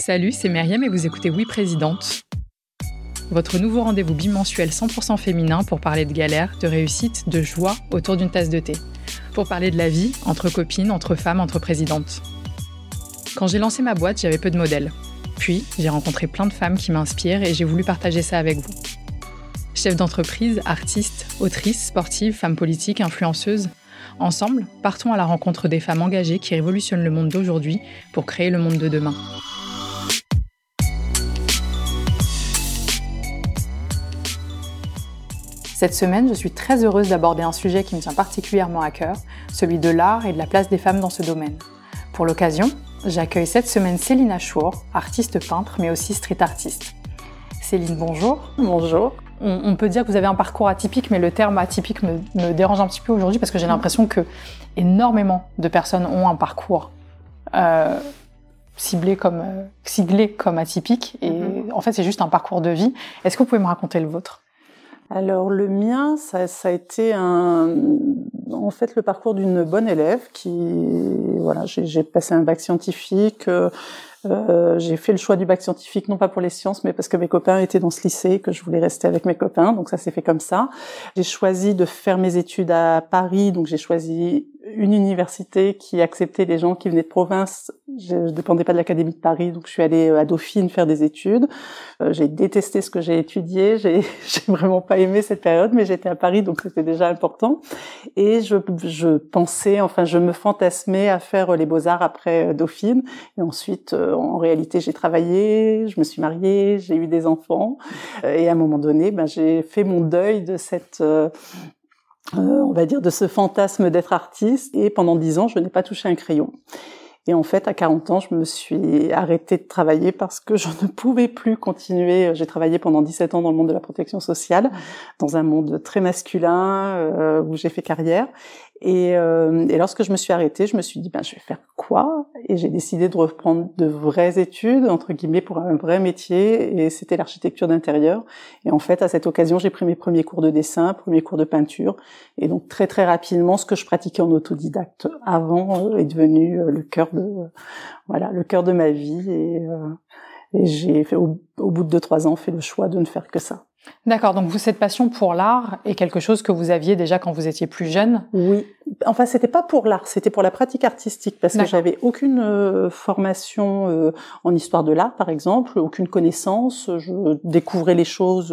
Salut, c'est Myriam et vous écoutez Oui Présidente. Votre nouveau rendez-vous bimensuel 100% féminin pour parler de galère, de réussite, de joie autour d'une tasse de thé. Pour parler de la vie, entre copines, entre femmes, entre présidentes. Quand j'ai lancé ma boîte, j'avais peu de modèles. Puis, j'ai rencontré plein de femmes qui m'inspirent et j'ai voulu partager ça avec vous. Chefs d'entreprise, artistes, autrices, sportives, femmes politiques, influenceuses, ensemble, partons à la rencontre des femmes engagées qui révolutionnent le monde d'aujourd'hui pour créer le monde de demain. Cette semaine, je suis très heureuse d'aborder un sujet qui me tient particulièrement à cœur, celui de l'art et de la place des femmes dans ce domaine. Pour l'occasion, j'accueille cette semaine Céline Achour, artiste peintre mais aussi street artiste. Céline, bonjour. Bonjour. On, peut dire que vous avez un parcours atypique, mais le terme atypique me, dérange un petit peu aujourd'hui parce que j'ai l'impression que énormément de personnes ont un parcours euh, ciblé comme euh, siglé comme atypique et mm-hmm. en fait c'est juste un parcours de vie. Est-ce que vous pouvez me raconter le vôtre? Alors le mien, ça, a été un, en fait le parcours d'une bonne élève qui, voilà, j'ai passé un bac scientifique. Euh, euh, j'ai fait le choix du bac scientifique non pas pour les sciences, mais parce que mes copains étaient dans ce lycée, que je voulais rester avec mes copains, donc ça s'est fait comme ça. J'ai choisi de faire mes études à Paris, donc j'ai choisi une université qui acceptait les gens qui venaient de province. Je ne dépendais pas de l'Académie de Paris, donc je suis allée à Dauphine faire des études. Euh, j'ai détesté ce que j'ai étudié. J'ai, vraiment pas aimé cette période, mais j'étais à Paris, donc c'était déjà important. Et je, je pensais, enfin, je me fantasmais à faire les beaux-arts après euh, Dauphine. Et ensuite, euh, en réalité, j'ai travaillé, je me suis mariée, j'ai eu des enfants. Et à un moment donné, ben, j'ai fait mon deuil de cette euh, on va dire, de ce fantasme d'être artiste. Et pendant dix ans, je n'ai pas touché un crayon. Et en fait, à 40 ans, je me suis arrêtée de travailler parce que je ne pouvais plus continuer. J'ai travaillé pendant 17 ans dans le monde de la protection sociale, dans un monde très masculin euh, où j'ai fait carrière. Et, euh, et, lorsque je me suis arrêtée, je me suis dit, ben, je vais faire quoi? Et j'ai décidé de reprendre de vraies études, entre guillemets, pour un vrai métier, et c'était l'architecture d'intérieur. Et en fait, à cette occasion, j'ai pris mes premiers cours de dessin, premiers cours de peinture, et donc très très rapidement, ce que je pratiquais en autodidacte avant euh, est devenu euh, le cœur de, voilà, le cœur de ma vie. Et, euh, et j'ai fait, au, au bout de deux trois ans, fait le choix de ne faire que ça. D'accord, donc vous, cette passion pour l'art est quelque chose que vous aviez déjà quand vous étiez plus jeune? Oui, enfin c'était pas pour l'art, c'était pour la pratique artistique parce que j'avais aucune euh, formation euh, en histoire de l'art par exemple, aucune connaissance, je découvrais les choses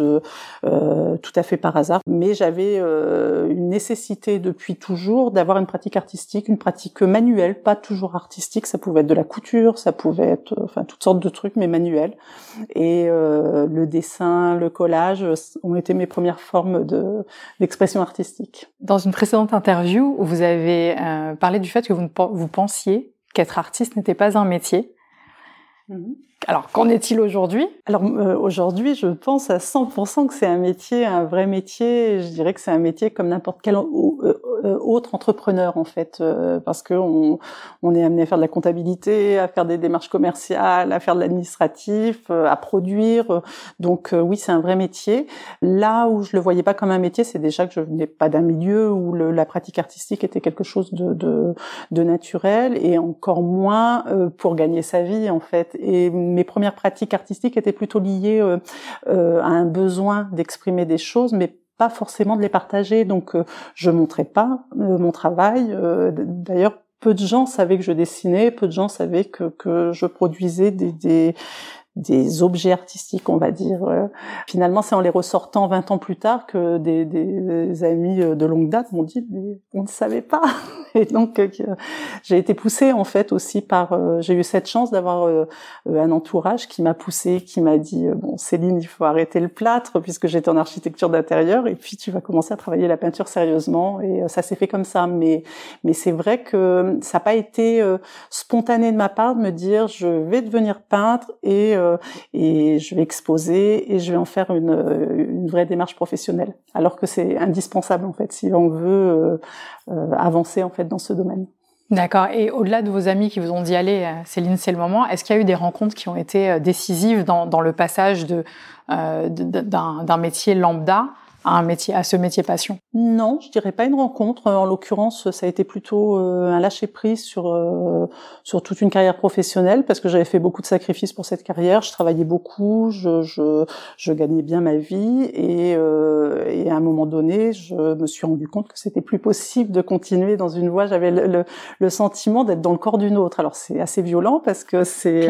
euh, tout à fait par hasard, mais j'avais une nécessité depuis toujours d'avoir une pratique artistique, une pratique manuelle, pas toujours artistique, ça pouvait être de la couture, ça pouvait être enfin toutes sortes de trucs mais manuels. Et le dessin, le collage ont été mes premières formes de, d'expression artistique. Dans une précédente interview, vous avez euh, parlé du fait que vous, vous pensiez qu'être artiste n'était pas un métier. Mhm. Alors, qu'en est-il aujourd'hui? Alors euh, aujourd'hui, je pense à 100% que c'est un métier, un vrai métier. Je dirais que c'est un métier comme n'importe quel euh, autre entrepreneur en fait, parce que on, on, est amené à faire de la comptabilité, à faire des démarches commerciales, à faire de l'administratif, à produire. Donc oui, c'est un vrai métier. Là où je le voyais pas comme un métier, c'est déjà que je venais pas d'un milieu où le, la pratique artistique était quelque chose de, de, de naturel et encore moins pour gagner sa vie en fait. Et mes premières pratiques artistiques étaient plutôt liées euh, euh, à un besoin d'exprimer des choses, mais pas forcément de les partager. Donc, euh, je montrais pas mon travail. D'ailleurs, peu de gens savaient que je dessinais, peu de gens savaient que, que je produisais des, des objets artistiques, on va dire. Finalement, c'est en les ressortant 20 ans plus tard que des, des amis de longue date m'ont dit on ne savait pas. Et donc euh, j'ai été poussée en fait aussi par. Euh, j'ai eu cette chance d'avoir euh, un entourage qui m'a poussée, qui m'a dit bon Céline, il faut arrêter le plâtre puisque j'étais en architecture d'intérieur et puis tu vas commencer à travailler la peinture sérieusement. Et ça s'est fait comme ça. Mais mais c'est vrai que ça n'a pas été spontané de ma part de me dire je vais devenir peintre et euh, et je vais exposer et je vais en faire une, vraie démarche professionnelle. Alors que c'est indispensable en fait si on veut euh, euh, avancer en fait dans ce domaine. D'accord. Et au-delà de vos amis qui vous ont dit allez, Céline, c'est le moment. Est-ce qu'il y a eu des rencontres qui ont été décisives dans, le passage d'un métier lambda à un métier, à ce métier passion Non, je dirais pas une rencontre. En l'occurrence, ça a été plutôt euh, un lâcher prise sur euh, sur toute une carrière professionnelle parce que j'avais fait beaucoup de sacrifices pour cette carrière. Je travaillais beaucoup, je je, je gagnais bien ma vie et euh, et à un moment donné, je me suis rendu compte que c'était plus possible de continuer dans une voie. J'avais le, le, sentiment d'être dans le corps d'une autre. Alors c'est assez violent parce que c'est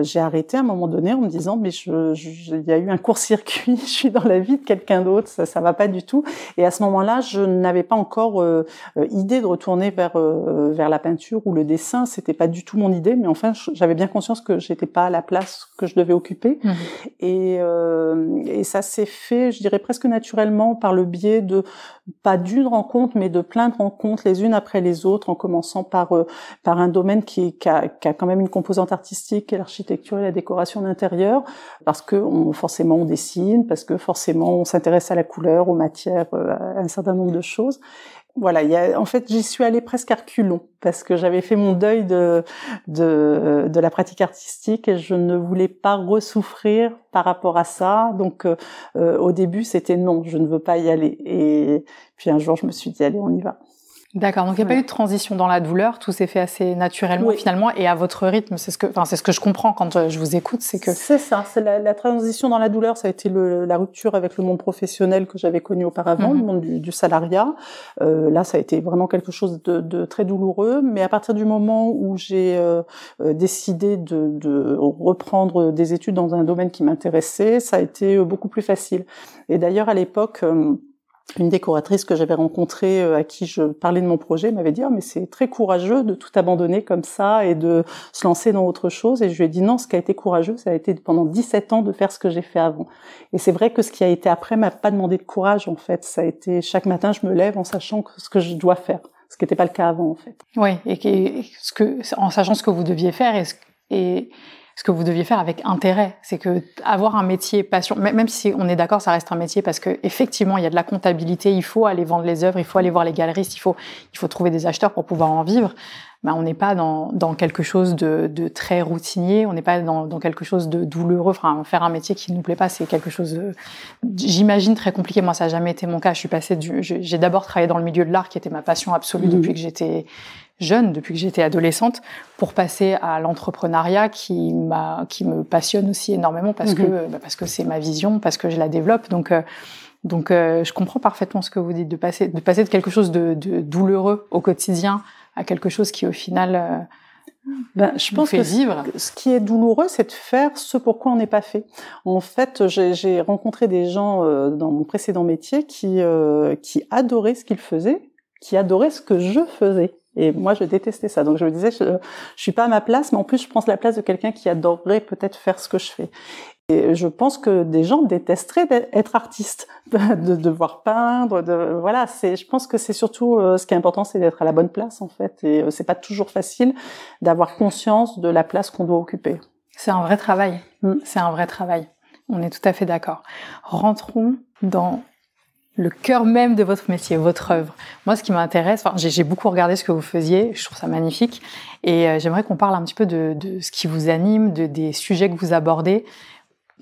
j'ai arrêté à un moment donné en me disant mais je il y a eu un court-circuit. je suis dans la vie de quelqu'un d'autre, ça, ça va pas du tout. Et à ce moment-là, je n'avais pas encore euh, euh, idée de retourner vers euh, vers la peinture ou le dessin. C'était pas du tout mon idée, mais enfin, j'avais bien conscience que j'étais pas à la place que je devais occuper. Mmh. Et, et ça s'est fait, je dirais presque naturellement, par le biais de pas d'une rencontre, mais de plein de rencontres les unes après les autres, en commençant par par un domaine qui, qui, a, qui a quand même une composante artistique, l'architecture et la décoration d'intérieur, parce que on, forcément on dessine, parce que forcément on s'intéresse à la couleur, aux matières, euh, à un certain nombre de choses. Voilà, en fait, j'y suis allée presque à reculons parce que j'avais fait mon deuil de, de, de la pratique artistique et je ne voulais pas ressouffrir par rapport à ça. Donc, euh, euh, au début, c'était non, je ne veux pas y aller. Et puis un jour, je me suis dit, allez, on y va. D'accord. Donc il n'y a pas eu de transition dans la douleur, tout s'est fait assez naturellement finalement et à votre rythme. C'est ce que, enfin c'est ce que je comprends quand euh, je vous écoute, c'est que c'est ça. C'est la, la, transition dans la douleur, ça a été le, la rupture avec le monde professionnel que j'avais connu auparavant, le mhm. monde du, du salariat. Euh, là, ça a été vraiment quelque chose de, de, très douloureux. Mais à partir du moment où j'ai euh, euh décidé de, de, reprendre des études dans un domaine qui m'intéressait, ça a été euh, beaucoup plus facile. Et d'ailleurs à l'époque une décoratrice que j'avais rencontrée euh, à qui je parlais de mon projet m'avait dit ah, mais c'est très courageux de tout abandonner comme ça et de se lancer dans autre chose et je lui ai dit non ce qui a été courageux ça a été pendant 17 ans de faire ce que j'ai fait avant et c'est vrai que ce qui a été après m'a pas demandé de courage en fait. Ça a été chaque matin je me lève en sachant ce que je dois faire ce qui n'était pas le cas avant en fait. Oui et, ce que en sachant ce que vous deviez faire et, et ce que vous deviez faire avec intérêt. C'est que avoir un métier passion, même si on est d'accord, ça reste un métier parce que effectivement, il y a de la comptabilité, il faut aller vendre les œuvres, il faut aller voir les galeristes, il faut, il faut trouver des acheteurs pour pouvoir en vivre. Ben, on n'est pas dans, dans quelque chose de, de très routinier, on n'est pas dans, dans, quelque chose de douloureux. Enfin, faire un métier qui ne nous plaît pas, c'est quelque chose, j'imagine, très compliqué. Moi, ça n'a jamais été mon cas. Je suis passée du, j'ai d'abord travaillé dans le milieu de l'art, qui était ma passion absolue mmh. depuis que j'étais jeune, depuis que j'étais adolescente, pour passer à l'entrepreneuriat qui m'a, qui me passionne aussi énormément parce que mhm. bah, parce que c'est ma vision, parce que je la développe. Donc euh, donc euh, je comprends parfaitement ce que vous dites de passer de passer de quelque chose de, de douloureux au quotidien à quelque chose qui au final euh, ben, je pense que vivre. ce qui est douloureux, c'est de faire ce pour quoi on n'est pas fait. En fait, j'ai rencontré des gens dans mon précédent métier qui qui adoraient ce qu'ils faisaient, qui adoraient ce que je faisais. Et moi, je détestais ça. Donc, je me disais, je, je suis pas à ma place, mais en plus, je prends la place de quelqu'un qui adorerait peut-être faire ce que je fais. Et je pense que des gens détesteraient d'être artistes, de devoir peindre, de voilà. C'est, je pense que c'est surtout euh, ce qui est important, c'est d'être à la bonne place en fait. Et euh, c'est pas toujours facile d'avoir conscience de la place qu'on doit occuper. C'est un vrai travail. Mm. C'est un vrai travail. On est tout à fait d'accord. Rentrons dans le cœur même de votre métier, votre œuvre. Moi, ce qui m'intéresse, enfin, j'ai beaucoup regardé ce que vous faisiez, je trouve ça magnifique, et euh, j'aimerais qu'on parle un petit peu de, de, ce qui vous anime, de, des sujets que vous abordez.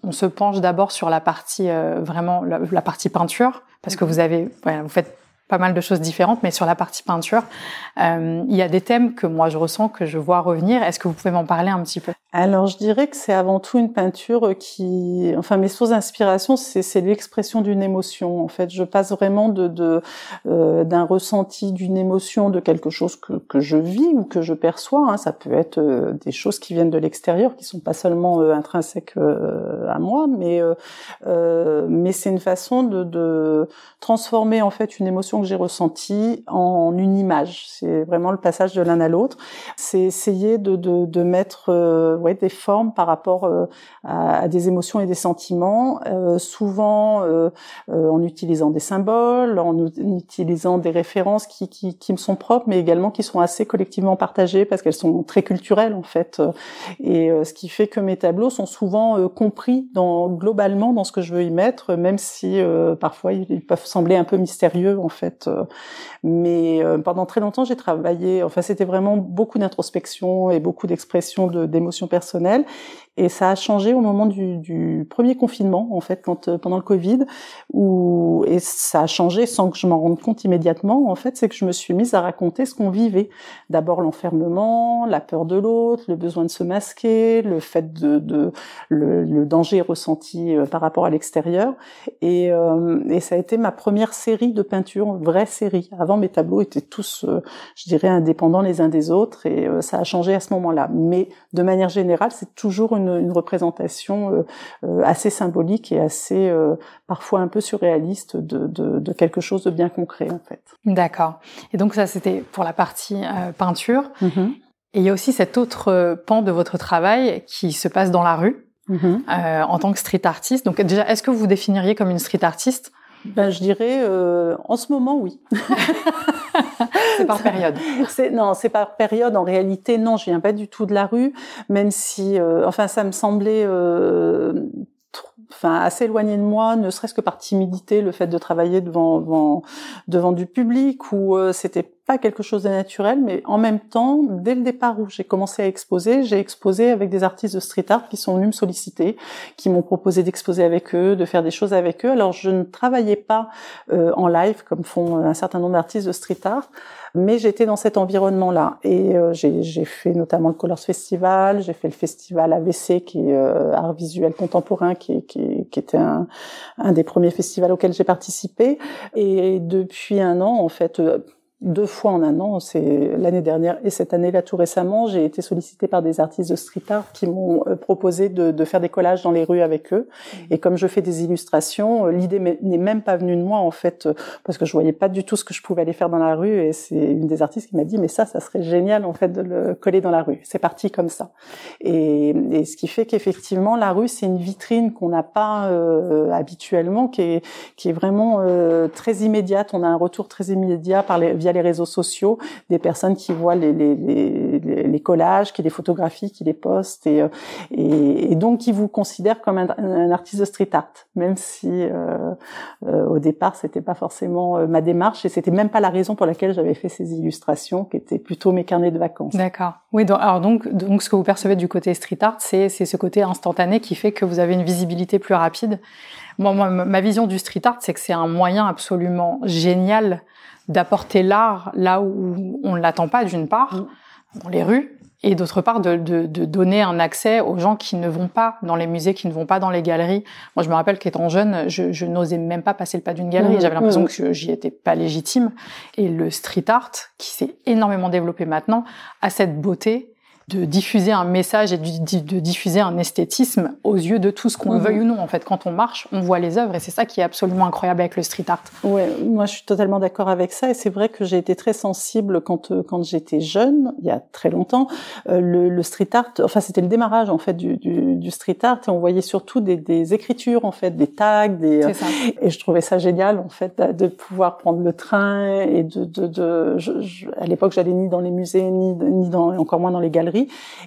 On se penche d'abord sur la partie euh, vraiment la, partie peinture, parce que vous avez, vous faites pas mal de choses différentes, mais sur la partie peinture, euh, il y a des thèmes que moi je ressens, que je vois revenir. Est-ce que vous pouvez m'en parler un petit peu? Alors je dirais que c'est avant tout une peinture qui, enfin mes sources d'inspiration, c'est l'expression d'une émotion. En fait, je passe vraiment de d'un euh, ressenti, d'une émotion, de quelque chose que, que je vis ou que je perçois. Hein. Ça peut être euh, des choses qui viennent de l'extérieur, qui sont pas seulement euh, intrinsèques euh, à moi, mais mais c'est une façon de, de transformer en fait une émotion que j'ai ressenti en une image. C'est vraiment le passage de l'un à l'autre. C'est essayer de, de, de mettre euh, ouais, des formes par rapport euh, à, des émotions et des sentiments, euh, souvent euh, euh, en utilisant des symboles, en, utilisant des références qui, qui, qui, me sont propres, mais également qui sont assez collectivement partagées parce qu'elles sont très culturelles en fait. Et ce qui fait que mes tableaux sont souvent compris dans, globalement dans ce que je veux y mettre, même si parfois ils peuvent sembler un peu mystérieux en fait euh, mais euh, pendant très longtemps, j'ai travaillé. Enfin, c'était vraiment beaucoup d'introspection et beaucoup d'expression d'émotions personnelles. Et ça a changé au moment du, premier confinement, en fait, quand euh, pendant le Covid, où et ça a changé sans que je m'en rende compte immédiatement. En fait, c'est que je me suis mise à raconter ce qu'on vivait. D'abord l'enfermement, la peur de l'autre, le besoin de se masquer, le fait de, de le, danger ressenti euh, par rapport à l'extérieur. Et, euh, et ça a été ma première série de peintures, vraie série. Avant, mes tableaux étaient tous, je dirais, indépendants les uns des autres, et ça a changé à ce moment-là. Mais de manière générale, c'est toujours une une, représentation euh, euh, assez symbolique et assez euh, parfois un peu surréaliste de, de, quelque chose de bien concret en fait. D'accord. Et donc ça c'était pour la partie peinture. Mm-hmm. Et il y a aussi cet autre pan de votre travail qui se passe dans la rue. Mm-hmm. en tant que street artiste. Donc déjà, est-ce que vous vous définiriez comme une street artiste? Ben, je dirais, euh, en ce moment, oui. c'est par période. Non, c'est par période. En réalité, non, je viens pas du tout de la rue, même si, euh, enfin, ça me semblait euh, enfin assez éloigné de moi, ne serait-ce que par timidité, le fait de travailler devant devant, devant du public ou euh, c'était pas quelque chose de naturel, mais en même temps, dès le départ où j'ai commencé à exposer, j'ai exposé avec des artistes de street art qui sont venus me solliciter, qui m'ont proposé d'exposer avec eux, de faire des choses avec eux. Alors je ne travaillais pas euh, en live comme font un certain nombre d'artistes de street art, mais j'étais dans cet environnement-là. Et euh, j'ai fait notamment le Colors Festival, j'ai fait le festival AVC, qui est euh, Art Visuel Contemporain, qui, qui, qui était un, un, des premiers festivals auxquels j'ai participé. Et depuis un an, en fait, euh, deux fois en un an, c'est l'année dernière et cette année-là tout récemment, j'ai été sollicitée par des artistes de street art qui m'ont euh, proposé de, de, faire des collages dans les rues avec eux. Mmh. Et comme je fais des illustrations, euh, l'idée n'est même pas venue de moi en fait, euh, parce que je voyais pas du tout ce que je pouvais aller faire dans la rue. Et c'est une des artistes qui m'a dit mais ça, ça serait génial en fait de le coller dans la rue. C'est parti comme ça. Et, et ce qui fait qu'effectivement la rue c'est une vitrine qu'on n'a pas euh, habituellement, qui est qui est vraiment euh, très immédiate. On a un retour très immédiat par les les réseaux sociaux, des personnes qui voient les, les collages, qui les photographient, qui les postent, et, euh, et, et donc qui vous considèrent comme un, un, artiste de street art, même si euh, euh, au départ c'était pas forcément euh, ma démarche et c'était même pas la raison pour laquelle j'avais fait ces illustrations, qui étaient plutôt mes carnets de vacances. D'accord. Oui, donc, alors donc, donc ce que vous percevez du côté street art, c'est ce côté instantané qui fait que vous avez une visibilité plus rapide. Moi, moi ma vision du street art, c'est que c'est un moyen absolument génial d'apporter l'art là où on ne l'attend pas, d'une part, mm. Dans les rues, et d'autre part de, de, de, donner un accès aux gens qui ne vont pas dans les musées, qui ne vont pas dans les galeries. Moi, je me rappelle qu'étant jeune, je, je n'osais même pas passer le pas d'une galerie. Mm. J'avais l'impression mm. que j'y étais pas légitime. Et le street art, qui s'est énormément développé maintenant, a cette beauté de diffuser un message et de, diffuser un esthétisme aux yeux de tous, qu'on le mhm. veuille ou non. En fait, quand on marche, on voit les œuvres et c'est ça qui est absolument incroyable avec le street art. Ouais, moi je suis totalement d'accord avec ça et c'est vrai que j'ai été très sensible quand euh, quand j'étais jeune, il y a très longtemps. Euh, le, le, street art, enfin c'était le démarrage en fait du, du, du, street art et on voyait surtout des, des écritures en fait, des tags, des euh, et je trouvais ça génial en fait de pouvoir prendre le train et de, de, de je, à l'époque j'allais ni dans les musées ni ni dans encore moins dans les galeries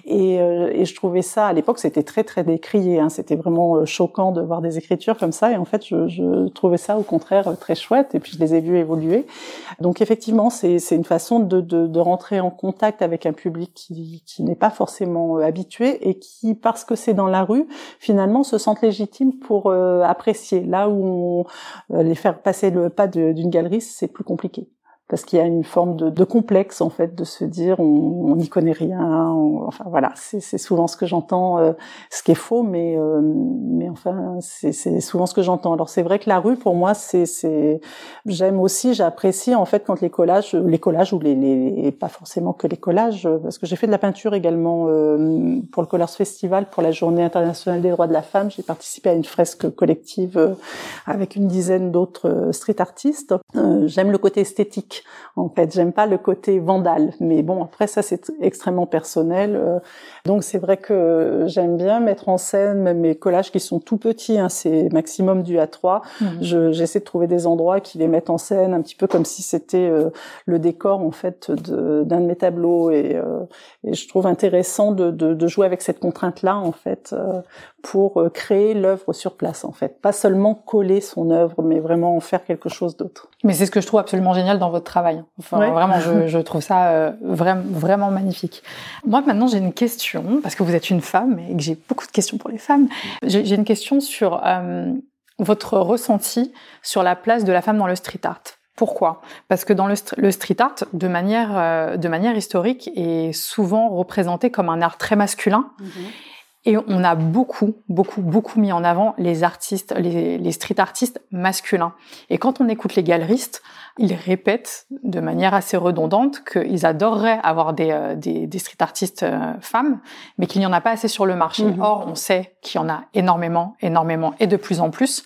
et, euh, et je trouvais ça, à l'époque, c'était très très décrié. Hein. C'était vraiment euh, choquant de voir des écritures comme ça. Et en fait, je, je, trouvais ça au contraire très chouette. Et puis je les ai vus évoluer. Donc effectivement, c'est une façon de, de, de, rentrer en contact avec un public qui, qui n'est pas forcément euh, habitué et qui, parce que c'est dans la rue, finalement se sentent légitimes pour apprécier. Là où on, les faire passer le pas d'une galerie, c'est plus compliqué parce qu'il y a une forme de, de, complexe en fait de se dire on n'y connaît rien enfin voilà c'est souvent ce que j'entends euh, ce qui est faux mais euh, mais enfin c'est souvent ce que j'entends. Alors c'est vrai que la rue pour moi c'est c'est j'aime aussi j'apprécie en fait quand les collages les collages ou les, les pas forcément que les collages parce que j'ai fait de la peinture également euh, pour le Colors Festival pour la Journée internationale des droits de la femme. J'ai participé à une fresque collective avec une dizaine d'autres street artistes. J'aime le côté esthétique en fait, j'aime pas le côté vandale, mais bon, après ça c'est extrêmement personnel. Euh. donc c'est vrai que j'aime bien mettre en scène même mes collages qui sont tout petits, hein, c'est maximum du A3. Mhm. J'essaie de trouver des endroits qui les mettent en scène un petit peu comme si c'était euh, le décor en fait d'un de, mes tableaux et, euh, et, je trouve intéressant de, de, de jouer avec cette contrainte là en fait pour créer l'œuvre sur place en fait, pas seulement coller son œuvre, mais vraiment en faire quelque chose d'autre. Mais c'est ce que je trouve absolument génial dans votre travail. Enfin, vraiment, je, je, trouve ça euh, vraiment, vraiment magnifique. Moi, maintenant, j'ai une question, parce que vous êtes une femme et que j'ai beaucoup de questions pour les femmes. J'ai une question sur euh, votre ressenti sur la place de la femme dans le street art. Pourquoi? Parce que dans le, street art, de manière, euh, de manière historique, est souvent représenté comme un art très masculin. Mhm. Et on a beaucoup, beaucoup, beaucoup mis en avant les artistes, les, les street artistes masculins. Et quand on écoute les galeristes, ils répètent de manière assez redondante qu'ils adoreraient avoir des, euh, des, des, street artistes euh, femmes, mais qu'il n'y en a pas assez sur le marché. Mhm. Or, on sait qu'il y en a énormément, énormément et de plus en plus,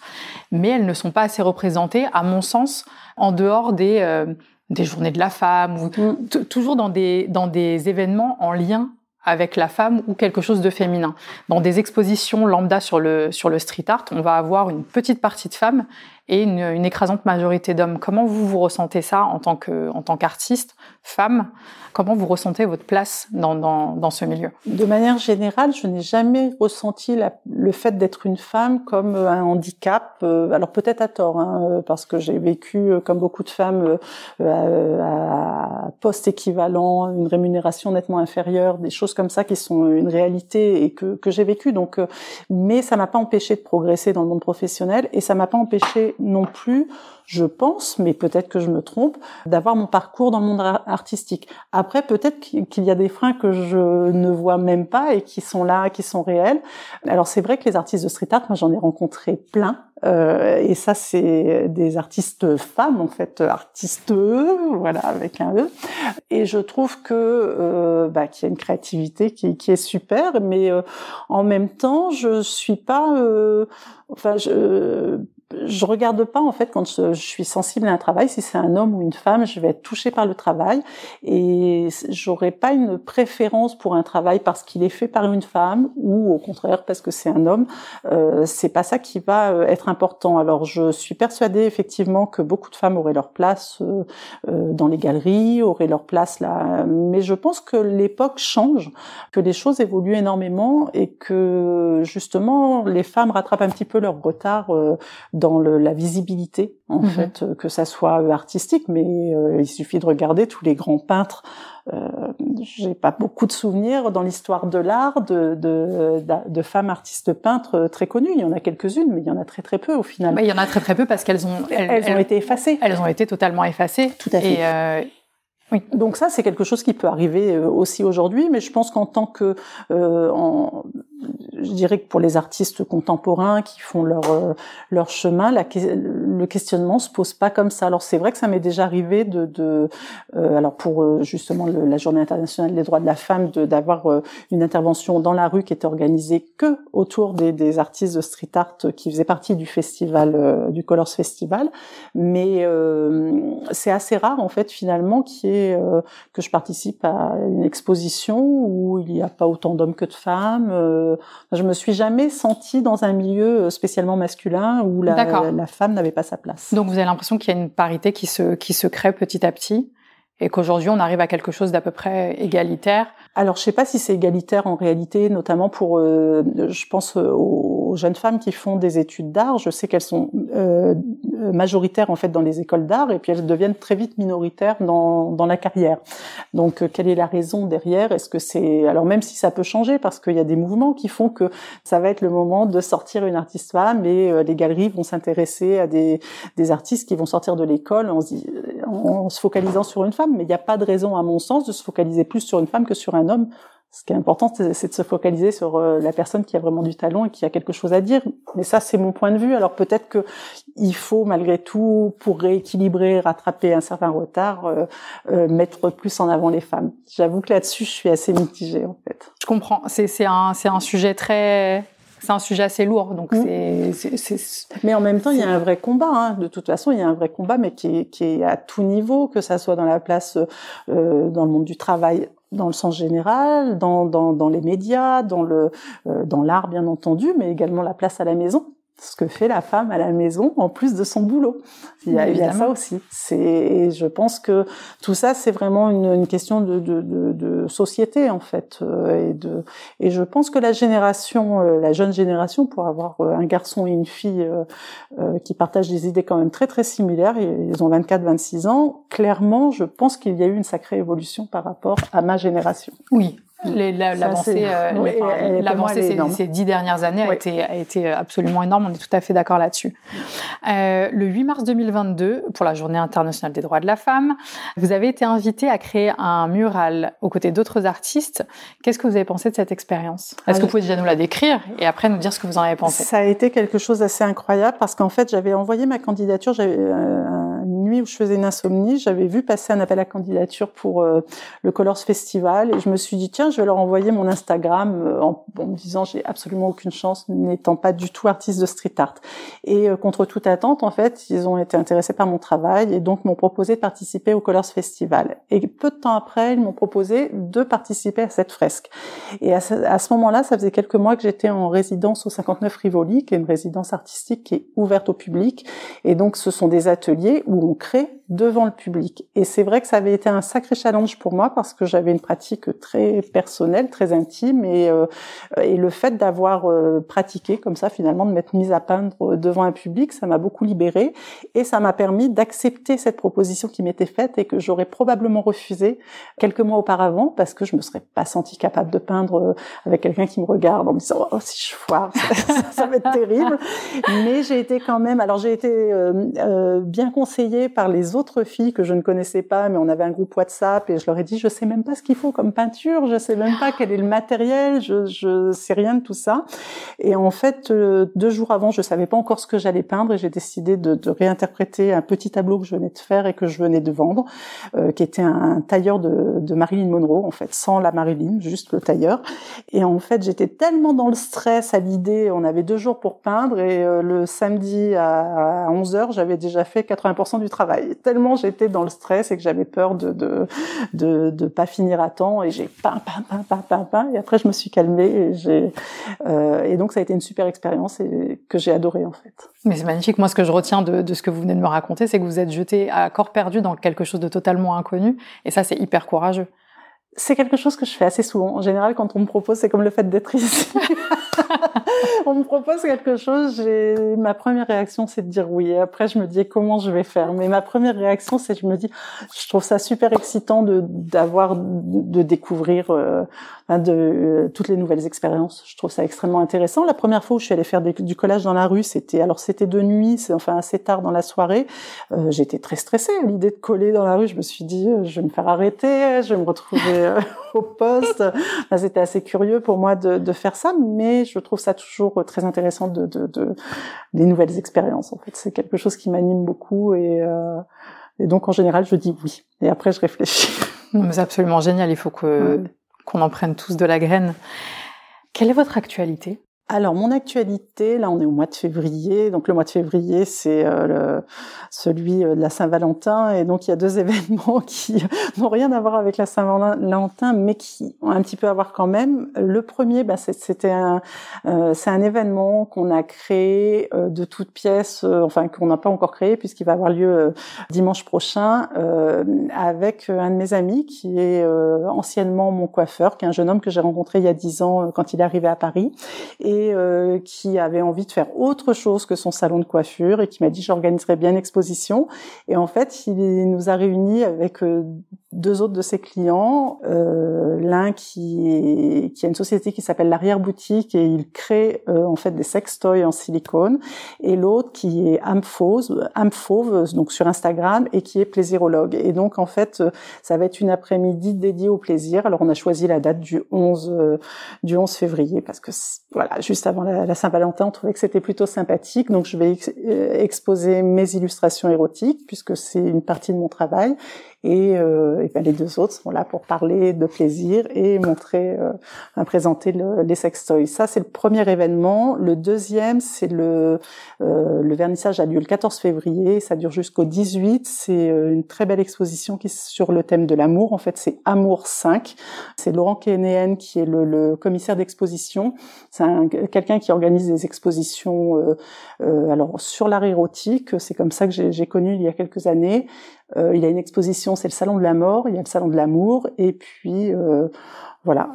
mais elles ne sont pas assez représentées, à mon sens, en dehors des, euh, des journées de la femme, ou mhm. toujours dans des, dans des événements en lien avec la femme ou quelque chose de féminin. Dans des expositions lambda sur le, sur le street art, on va avoir une petite partie de femmes et une, une écrasante majorité d'hommes. Comment vous vous ressentez ça en tant que en tant qu'artiste, femme? Comment vous ressentez votre place dans, dans, dans ce milieu? De manière générale, je n'ai jamais ressenti la, le fait d'être une femme comme un handicap. Euh, alors peut-être à tort, hein, parce que j'ai vécu, euh, comme beaucoup de femmes, euh, à, à poste équivalent, une rémunération nettement inférieure, des choses comme ça qui sont une réalité et que, que j'ai vécu. Donc, mais ça m'a pas empêché de progresser dans le monde professionnel et ça m'a pas empêché non plus, je pense, mais peut-être que je me trompe, d'avoir mon parcours dans le monde artistique. Après, peut-être qu'il y a des freins que je ne vois même pas et qui sont là, qui sont réels. Alors c'est vrai que les artistes de street art, moi j'en ai rencontré plein. Euh, et ça, c'est des artistes femmes, en fait, artistes, voilà, avec un E. Et je trouve que euh, bah, qu'il y a une créativité qui, est super, mais euh, en même temps, je suis pas, euh, enfin, je je regarde pas en fait quand je, suis sensible à un travail. Si c'est un homme ou une femme je vais être touchée par le travail. Et j'aurai pas une préférence pour un travail parce qu'il est fait par une femme ou au contraire parce que c'est un homme. Euh, c'est pas ça qui va euh, être important. Alors je suis persuadée effectivement que beaucoup de femmes auraient leur place euh, euh, dans les galeries auraient leur place là. Mais je pense que l'époque change que les choses évoluent énormément et que justement les femmes rattrapent un petit peu leur retard dans le, la visibilité en mhm. fait, euh, que ça soit euh, artistique, mais euh, il suffit de regarder tous les grands peintres. Euh, J'ai pas beaucoup de souvenirs dans l'histoire de l'art de, de, de, femmes artistes peintres très connues. Il y en a quelques-unes, mais il y en a très très peu au final. il y en a très très peu parce qu'elles ont elles, ont été effacées. Elles ont été totalement effacées. Tout à fait. Et, oui. Donc ça, c'est quelque chose qui peut arriver aussi aujourd'hui, mais je pense qu'en tant que, euh, en, je dirais que pour les artistes contemporains qui font leur euh, leur chemin, le questionnement se pose pas comme ça. Alors c'est vrai que ça m'est déjà arrivé de, de euh, alors pour euh, justement la Journée internationale des droits de la femme, d'avoir une intervention dans la rue qui était organisée que autour des, des artistes de street art qui faisaient partie du festival du Colors Festival, mais c'est assez rare en fait finalement qui est que je participe à une exposition où il n'y a pas autant d'hommes que de femmes je me suis jamais sentie dans un milieu euh, spécialement masculin où la, la femme n'avait pas sa place. Donc vous avez l'impression qu'il y a une parité qui se, qui se crée petit à petit et qu'aujourd'hui on arrive à quelque chose d'à peu près égalitaire? Alors je sais pas si c'est égalitaire en réalité, notamment pour, euh, je pense euh, aux jeunes femmes qui font des études d'art. Je sais qu'elles sont euh, majoritaires en fait dans les écoles d'art et puis elles deviennent très vite minoritaires dans, dans la carrière. Donc euh, quelle est la raison derrière? Est-ce que c'est alors même si ça peut changer parce qu'il y a des mouvements qui font que ça va être le moment de sortir une artiste femme et les galeries vont s'intéresser à des, des artistes qui vont sortir de l'école en, en se focalisant sur une femme mais il n'y a pas de raison, à mon sens, de se focaliser plus sur une femme que sur un homme. Ce qui est important, c'est de se focaliser sur euh, la personne qui a vraiment du talent et qui a quelque chose à dire. Mais ça, c'est mon point de vue. Alors peut-être que il faut, malgré tout, pour rééquilibrer, rattraper un certain retard, euh, euh, mettre plus en avant les femmes. J'avoue que là-dessus, je suis assez mitigée, en fait. Je comprends. C'est un, un sujet très c'est un sujet assez lourd. Donc mmh. c'est, Mais en même temps, il y a un vrai combat. Hein. De toute façon, il y a un vrai combat, mais qui est, qui est à tout niveau, que ça soit dans la place, euh, dans le monde du travail dans le sens général, dans, dans, dans les médias, dans le euh, dans l'art bien entendu, mais également la place à la maison ce que fait la femme à la maison en plus de son boulot. Il y a, il ça aussi. C'est, je pense que tout ça, c'est vraiment une, une question de, de, de, de société en fait et de et je pense que la génération la jeune génération pour avoir un garçon et une fille qui partagent des idées quand même très très similaires ils ont 24 26 ans clairement je pense qu'il y a eu une sacrée évolution par rapport à ma génération oui L'avancée, euh, l'avancée ces, ces, dix dernières années a, été, a été absolument énorme. On est tout à fait d'accord là-dessus. Euh, le 8 mars 2022, pour la Journée internationale des droits de la femme, vous avez été invité à créer un mural aux côtés d'autres artistes. Qu'est-ce que vous avez pensé de cette expérience? Est-ce que vous pouvez déjà nous la décrire et après nous dire ce que vous en avez pensé? Ça a été quelque chose d'assez incroyable parce qu'en fait, j'avais envoyé ma candidature. J'avais euh, nuit où je faisais une insomnie. J'avais vu passer un appel à candidature pour euh, le Colors Festival et je me suis dit tiens je vais leur envoyer mon Instagram euh, en, me disant j'ai absolument aucune chance n'étant pas du tout artiste de street art. Et euh, contre toute attente, en fait, ils ont été intéressés par mon travail et donc m'ont proposé de participer au Colors Festival. Et peu de temps après, ils m'ont proposé de participer à cette fresque. Et à ce, moment-là, ça faisait quelques mois que j'étais en résidence au 59 Rivoli, qui est une résidence artistique qui est ouverte au public. Et donc, ce sont des ateliers où on devant le public. Et c'est vrai que ça avait été un sacré challenge pour moi parce que j'avais une pratique très personnelle, très intime et, euh, et le fait d'avoir euh, pratiqué comme ça finalement de m'être mise à peindre devant un public, ça m'a beaucoup libérée et ça m'a permis d'accepter cette proposition qui m'était faite et que j'aurais probablement refusé quelques mois auparavant parce que je me serais pas sentie capable de peindre euh, avec quelqu'un qui me regarde en me disant oh si je foire ça, ça, va être terrible mais j'ai été quand même alors j'ai été euh, bien conseillée par les autres filles que je ne connaissais pas, mais on avait un groupe WhatsApp et je leur ai dit, je sais même pas ce qu'il faut comme peinture, je sais même pas quel est le matériel, je, je sais rien de tout ça. Et en fait, euh, deux jours avant, je savais pas encore ce que j'allais peindre et j'ai décidé de, de, réinterpréter un petit tableau que je venais de faire et que je venais de vendre, euh, qui était un tailleur de, de Marilyn Monroe, en fait, sans la Marilyn, juste le tailleur. Et en fait, j'étais tellement dans le stress à l'idée, on avait deux jours pour peindre et euh, le samedi à, à 11 heures, j'avais déjà fait 80% du travail tellement j'étais dans le stress et que j'avais peur de de, de pas finir à temps et j'ai peint peint peint peint peint peint et après je me suis calmée et j'ai euh, et donc ça a été une super expérience et que j'ai adoré en fait. Mais c'est magnifique. Moi, ce que je retiens de, de ce que vous venez de me raconter, c'est que vous êtes jeté à corps perdu dans quelque chose de totalement inconnu et ça, c'est hyper courageux. C'est quelque chose que je fais assez souvent. En général, quand on me propose, c'est comme le fait d'être ici. on me propose quelque chose, j'ai ma première réaction, c'est de dire oui. Et après, je me dis comment je vais faire? Mais ma première réaction, c'est je me dis, je trouve ça super excitant de d'avoir de découvrir euh, de euh, toutes les nouvelles expériences. Je trouve ça extrêmement intéressant. La première fois où je suis allée faire du collage dans la rue, c'était alors c'était de nuit, c'est enfin assez tard dans la soirée. Euh, J'étais très stressée à l'idée de coller dans la rue. Je me suis dit, euh, je vais me faire arrêter, je vais me retrouver euh, au poste. C'était assez curieux pour moi de, de, faire ça, mais je trouve ça toujours très intéressant de, de, de des nouvelles expériences. En fait, c'est quelque chose qui m'anime beaucoup et, euh, et donc en général, je dis oui. Et après, je réfléchis. C'est absolument génial. Il faut que qu'on en prenne tous de la graine. Quelle est votre actualité? Alors mon actualité, là on est au mois de février, donc le mois de février c'est euh, celui euh, de la Saint-Valentin et donc il y a deux événements qui n'ont rien à voir avec la Saint-Valentin mais qui ont un petit peu à voir quand même. Le premier, bah, c'était un, euh, c'est un événement qu'on a créé de toutes pièces, enfin qu'on n'a pas encore créé puisqu'il va avoir lieu dimanche prochain avec un de mes amis qui est anciennement mon coiffeur, qui est un jeune homme que j'ai rencontré il y a dix ans quand il est arrivé à Paris. Et euh, qui avait envie de faire autre chose que son salon de coiffure et qui m'a dit j'organiserai bien une exposition. Et en fait, il nous a réunis avec euh, deux autres de ses clients, euh, l'un qui, qui a une société qui s'appelle l'arrière boutique et il crée euh, en fait des sextoys en silicone, et l'autre qui est Amphose, Amphove, donc sur Instagram et qui est plaisirologue. Et donc en fait, ça va être une après-midi dédiée au plaisir. Alors on a choisi la date du 11 euh, du 11 février parce que voilà, juste avant la, Saint-Valentin, on trouvait que c'était plutôt sympathique. Donc je vais euh, exposer mes illustrations érotiques puisque c'est une partie de mon travail et, euh, et ben les deux autres sont là pour parler de plaisir et montrer, euh, présenter le, les sextoys. Ça, c'est le premier événement. Le deuxième, c'est le, euh, le vernissage a lieu le 14 février. Ça dure jusqu'au 18. C'est euh, une très belle exposition qui sur le thème de l'amour. En fait, c'est Amour 5. C'est Laurent Kénéen qui est le, le commissaire d'exposition. C'est quelqu'un qui organise des expositions euh, euh, alors sur l'art érotique. C'est comme ça que j'ai connu il y a quelques années. Il a une exposition c'est le salon de la mort, il y a le salon de l'amour, et puis voilà,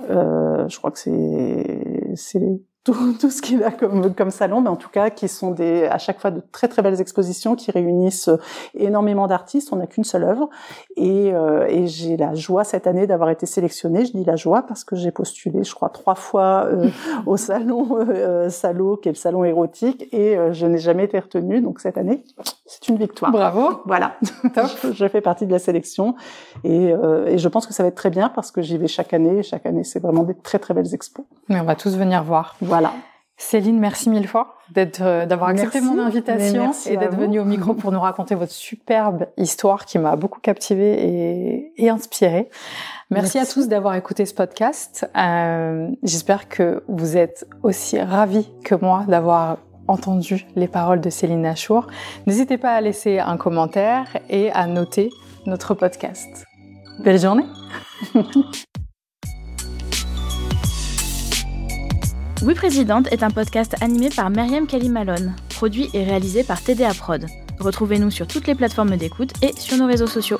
je crois que c'est c'est tout, tout ce qu'il a comme, comme salon, mais en tout cas qui sont des, à chaque fois de très très belles expositions qui réunissent énormément d'artistes. On n'a qu'une seule œuvre et, euh, et j'ai la joie cette année d'avoir été sélectionnée. Je dis la joie parce que j'ai postulé, je crois, trois fois euh, au salon euh, Salo, qui est le salon érotique, et euh, je n'ai jamais été retenue. Donc cette année, c'est une victoire. Bravo. Voilà. je fais partie de la sélection et, euh, et je pense que ça va être très bien parce que j'y vais chaque année. Chaque année, c'est vraiment des très très belles expos. Mais on va tous venir voir. Voilà. Céline, merci mille fois d'être, euh, d'avoir accepté mon invitation et d'être venue au micro pour nous raconter votre superbe histoire qui m'a beaucoup captivée et, et inspirée. Merci, à tous d'avoir écouté ce podcast. Euh, j'espère que vous êtes aussi ravis que moi d'avoir entendu les paroles de Céline Achour. N'hésitez pas à laisser un commentaire et à noter notre podcast. Belle journée Oui Présidente est un podcast animé par Myriam Kalimalone, produit et réalisé par TDA Prod. Retrouvez-nous sur toutes les plateformes d'écoute et sur nos réseaux sociaux.